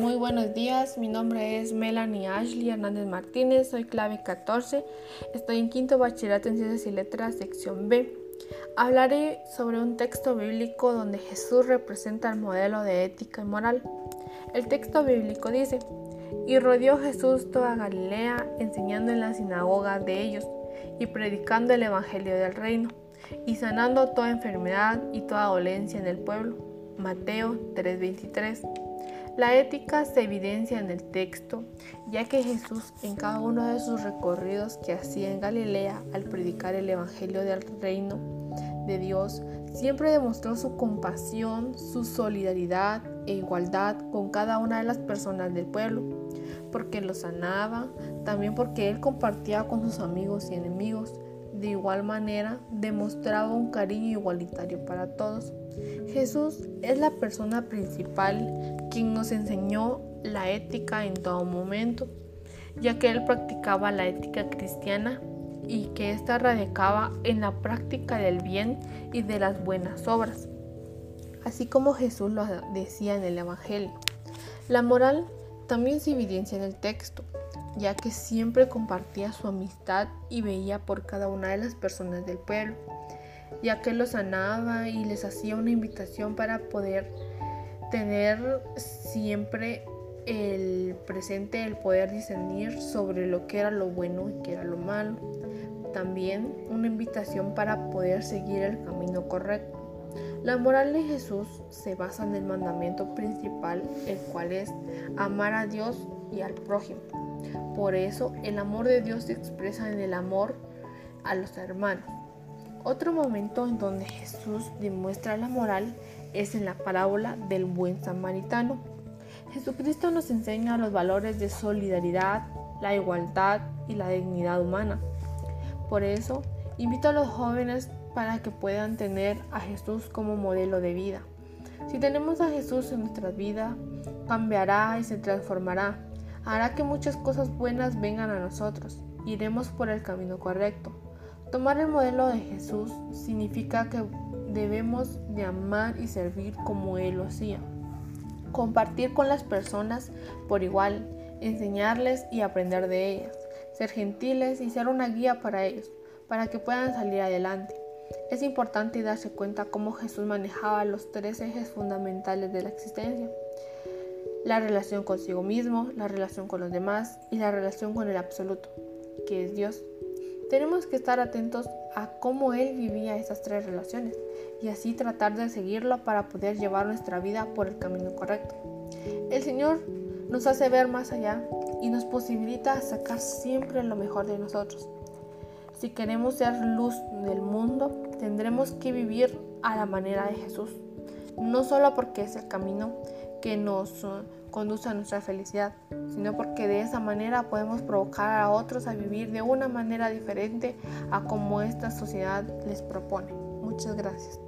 Muy buenos días, mi nombre es Melanie Ashley Hernández Martínez, soy clave 14, estoy en quinto bachillerato en Ciencias y Letras, sección B. Hablaré sobre un texto bíblico donde Jesús representa el modelo de ética y moral. El texto bíblico dice, y rodeó Jesús toda Galilea, enseñando en la sinagoga de ellos y predicando el Evangelio del reino, y sanando toda enfermedad y toda dolencia en el pueblo. Mateo 3:23 la ética se evidencia en el texto, ya que Jesús en cada uno de sus recorridos que hacía en Galilea al predicar el Evangelio del reino de Dios, siempre demostró su compasión, su solidaridad e igualdad con cada una de las personas del pueblo, porque los sanaba, también porque él compartía con sus amigos y enemigos, de igual manera demostraba un cariño igualitario para todos. Jesús es la persona principal quien nos enseñó la ética en todo momento, ya que él practicaba la ética cristiana y que ésta radicaba en la práctica del bien y de las buenas obras, así como Jesús lo decía en el Evangelio. La moral también se evidencia en el texto, ya que siempre compartía su amistad y veía por cada una de las personas del pueblo, ya que los sanaba y les hacía una invitación para poder tener siempre el presente, el poder discernir sobre lo que era lo bueno y qué era lo malo. También una invitación para poder seguir el camino correcto. La moral de Jesús se basa en el mandamiento principal, el cual es amar a Dios y al prójimo. Por eso el amor de Dios se expresa en el amor a los hermanos. Otro momento en donde Jesús demuestra la moral es en la parábola del buen samaritano. Jesucristo nos enseña los valores de solidaridad, la igualdad y la dignidad humana. Por eso, invito a los jóvenes para que puedan tener a Jesús como modelo de vida. Si tenemos a Jesús en nuestra vida, cambiará y se transformará hará que muchas cosas buenas vengan a nosotros. Iremos por el camino correcto. Tomar el modelo de Jesús significa que debemos de amar y servir como Él lo hacía. Compartir con las personas por igual, enseñarles y aprender de ellas, ser gentiles y ser una guía para ellos, para que puedan salir adelante. Es importante darse cuenta cómo Jesús manejaba los tres ejes fundamentales de la existencia la relación consigo mismo, la relación con los demás y la relación con el absoluto, que es Dios. Tenemos que estar atentos a cómo Él vivía esas tres relaciones y así tratar de seguirlo para poder llevar nuestra vida por el camino correcto. El Señor nos hace ver más allá y nos posibilita sacar siempre lo mejor de nosotros. Si queremos ser luz del mundo, tendremos que vivir a la manera de Jesús, no solo porque es el camino, que nos uh, conduce a nuestra felicidad, sino porque de esa manera podemos provocar a otros a vivir de una manera diferente a como esta sociedad les propone. Muchas gracias.